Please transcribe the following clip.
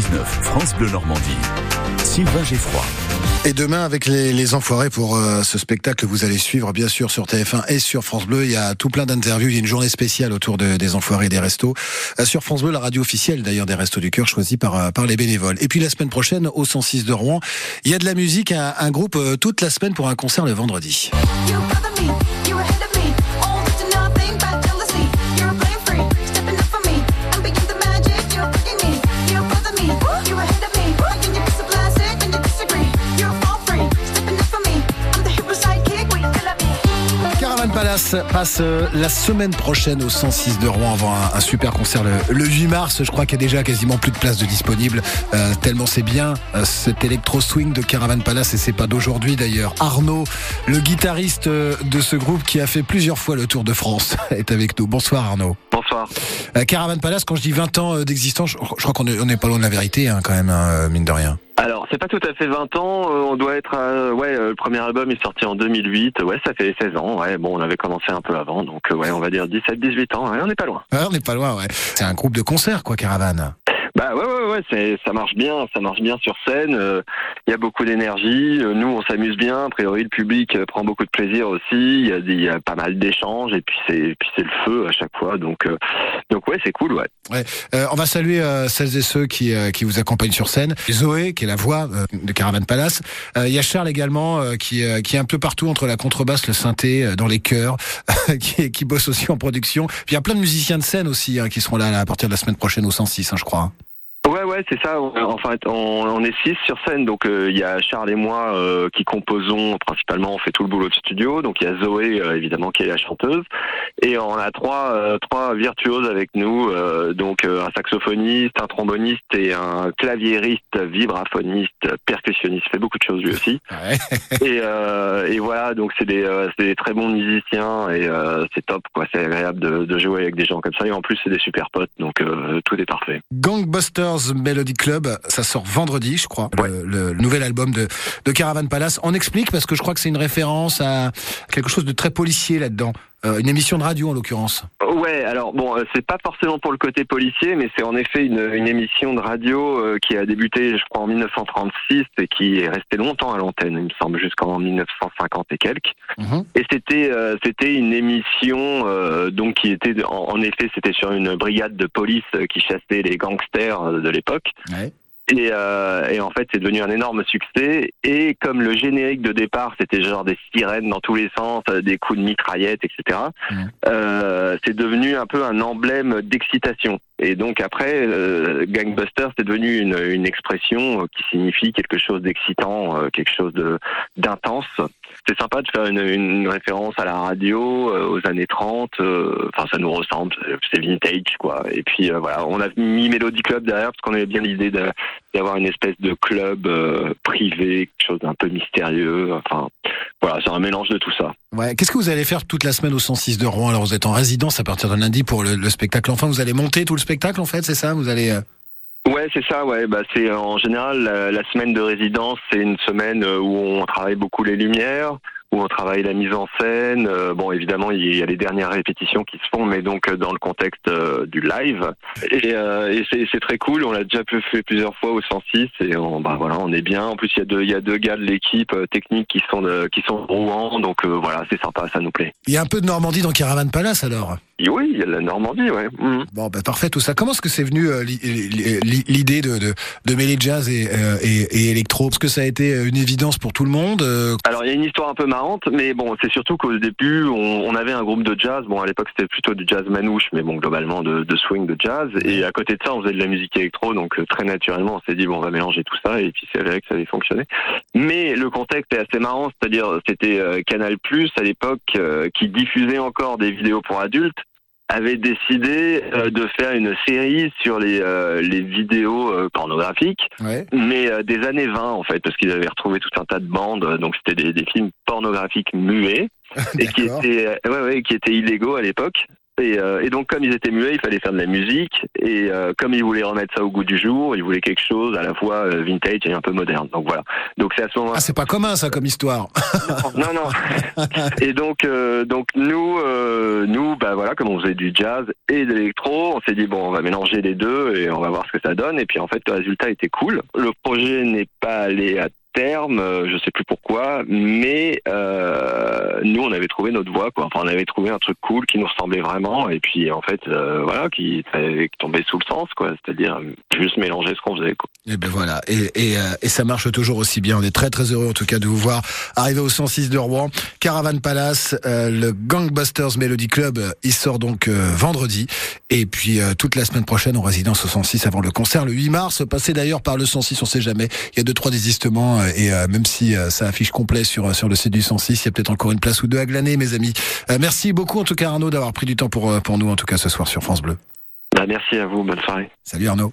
France Bleu Normandie. Sylvain Geffroy. Et demain, avec les, les enfoirés pour euh, ce spectacle que vous allez suivre, bien sûr, sur TF1 et sur France Bleu, il y a tout plein d'interviews. Il y a une journée spéciale autour de, des enfoirés des restos. Euh, sur France Bleu, la radio officielle d'ailleurs des Restos du Cœur, choisie par, euh, par les bénévoles. Et puis la semaine prochaine, au 106 de Rouen, il y a de la musique, un, un groupe toute la semaine pour un concert le vendredi. Palace passe euh, la semaine prochaine au 106 de Rouen avant un, super concert le, 8 mars. Je crois qu'il y a déjà quasiment plus de places de disponibles. Euh, tellement c'est bien euh, cet électro swing de Caravan Palace et c'est pas d'aujourd'hui d'ailleurs. Arnaud, le guitariste de ce groupe qui a fait plusieurs fois le Tour de France, est avec nous. Bonsoir Arnaud. Bonsoir. Caravan Palace, quand je dis 20 ans d'existence, je, crois qu'on est, pas loin de la vérité hein, quand même, hein, mine de rien. Alors, c'est pas tout à fait 20 ans. Euh, on doit être, ouais, euh, le premier album est sorti en 2008. Ouais, ça fait 16 ans. Ouais, bon, on avait commencé un peu avant, donc euh, ouais, on va dire 17, 18 ans. Ouais, on n'est pas loin. on n'est pas loin, ouais. C'est un groupe de concert, quoi, Caravane. Bah ouais, ouais, ouais, c'est, ça marche bien, ça marche bien sur scène. Il euh, y a beaucoup d'énergie. Euh, nous, on s'amuse bien. A priori, le public euh, prend beaucoup de plaisir aussi. Il y a, y a, pas mal d'échanges et puis c'est, puis c'est le feu à chaque fois. Donc, donc ouais, c'est cool, ouais. Ouais. on va saluer celles et ceux qui, qui vous accompagnent sur scène. Zoé, qui est la voix de Caravan Palace. Il y a Charles également, qui, qui est un peu partout entre la contrebasse, le synthé, dans les chœurs, qui, qui bosse aussi en production. Puis il y a plein de musiciens de scène aussi hein, qui seront là, là, à partir de la semaine prochaine au 106, hein, je crois. Ouais, c'est ça. Enfin, on, on, est six sur scène, donc euh, il y a Charles et moi euh, qui composons principalement. On fait tout le boulot de studio. Donc il y a Zoé, euh, évidemment, qui est la chanteuse, et on a trois trois virtuoses avec nous. donc un saxophoniste, un tromboniste et un claviériste, vibraphoniste, percussionniste. Fait beaucoup de choses lui aussi. et, et voilà, donc c'est des c'est des très bons musiciens et c'est top quoi. C'est agréable de, de, jouer avec des gens comme ça. Et en plus c'est des super potes, donc tout est parfait. Gangbusters Melody Club. Ça sort vendredi, je crois, le, nouvel album de, de Caravan Palace. On explique parce que je crois que c'est une référence à quelque chose de très policier là-dedans. Euh, une émission de radio en l'occurrence. Ouais, alors bon, euh, c'est pas forcément pour le côté policier, mais c'est en effet une, une, émission de radio euh, qui a débuté, je crois, en 1936 et qui est restée longtemps à l'antenne, il me semble, jusqu'en 1950 et quelques. Mhm. Et c'était c'était une émission donc qui était en, en effet c'était sur une brigade de police qui chassait les gangsters de l'époque. Ouais. Et, euh, et, en fait, c'est devenu un énorme succès. Et comme le générique de départ, c'était genre des sirènes dans tous les sens, euh, des coups de mitraillette, etc. Euh, c'est devenu un peu un emblème d'excitation. Et donc après, euh, gangbuster, c'est devenu une, une, expression qui signifie quelque chose d'excitant, euh, quelque chose de d'intense. C'est sympa de faire une, une, référence à la radio euh, aux années 30. Euh, enfin, ça nous ressemble, c'est vintage, quoi. Et puis voilà, on a mis Melody Club derrière parce qu'on avait bien l'idée d'avoir une espèce de club privé, quelque chose d'un peu mystérieux. Enfin, voilà, c'est un mélange de tout ça. Ouais. Qu'est-ce que vous allez faire toute la semaine au 106 de Rouen? Alors vous êtes en résidence à partir de lundi pour le, le spectacle. Enfin, vous allez monter tout le spectacle en fait, c'est ça? Vous allez. Euh, ouais, c'est ça. Ouais, bah c'est en général la, semaine de résidence, c'est une semaine euh, où on travaille beaucoup les lumières, on travaille la mise en scène. Euh, bon, évidemment, il y a les dernières répétitions qui se font, mais donc dans le contexte du live. Et, et c'est très cool. On l'a déjà fait plusieurs fois au 106 et on, bah voilà, on est bien. En plus, il y a deux, il y a deux gars de l'équipe technique qui sont de, qui sont Rouen, donc voilà, c'est sympa, ça nous plaît. Il y a un peu de Normandie dans Caravan Palace alors. Oui, il y a la Normandie, ouais. Mhm. Bon, ben parfait tout ça. Comment est-ce que c'est venu euh, l'idée de, de, de, mêler jazz et, euh, et, et électro? Est-ce que ça a été euh, une évidence pour tout le monde Alors, il y a une histoire un peu marrante, mais bon, c'est surtout qu'au début, on, on, avait un groupe de jazz. Bon, à l'époque, c'était plutôt du jazz manouche, mais bon, globalement, de, de, swing, de jazz. Et à côté de ça, on faisait de la musique électro, donc très naturellement, on s'est dit, bon, on va mélanger tout ça, et puis c'est vrai que ça allait fonctionner. Mais le contexte est assez marrant, c'est-à-dire, c'était Canal Plus à l'époque qui diffusait encore des vidéos pour adultes avait décidé euh, de faire une série sur les, euh, les vidéos euh, pornographiques, mais des années 20 en fait, parce qu'ils avaient retrouvé tout un tas de bandes, donc c'était des, des films pornographiques muets. Et qui étaient, ouais, ouais, qui étaient illégaux à l'époque. Et, euh, et, donc, comme ils étaient muets, il fallait faire de la musique. Et euh, comme ils voulaient remettre ça au goût du jour, ils voulaient quelque chose à la fois euh, vintage et un peu moderne. Donc voilà. Donc c'est à ce moment. Ah, c'est pas commun ça comme histoire. non, non. et donc, euh, donc nous, nous, bah voilà, comme on faisait du jazz et de l'électro, on s'est dit bon, on va mélanger les deux et on va voir ce que ça donne. Et puis en fait, le résultat était cool. Le projet n'est pas allé à terme, euh, je sais plus pourquoi, mais euh, nous on avait trouvé notre voie, quoi. Enfin, on avait trouvé un truc cool qui nous ressemblait vraiment, et puis en fait, euh, voilà, qui, tombait sous le sens, quoi. C'est-à-dire juste mélanger ce qu'on faisait. Quoi. Et ben voilà, et, ça marche toujours aussi bien. On est très très heureux en tout cas de vous voir arriver au 106 de Rouen, Caravan Palace, le Gangbusters Melody Club. Il sort donc vendredi, et puis toute la semaine prochaine en résidence au 106 avant le concert le 8 mars. Passez d'ailleurs par le 106, on sait jamais. Il y a deux trois désistements et euh, même si euh, ça affiche complet sur sur le site du 106, il y a peut-être encore une place ou deux à glaner, mes amis. Euh, merci beaucoup en tout cas Arnaud d'avoir pris du temps pour pour nous en tout cas ce soir sur France Bleu. Bah, merci à vous, bonne soirée. Salut Arnaud.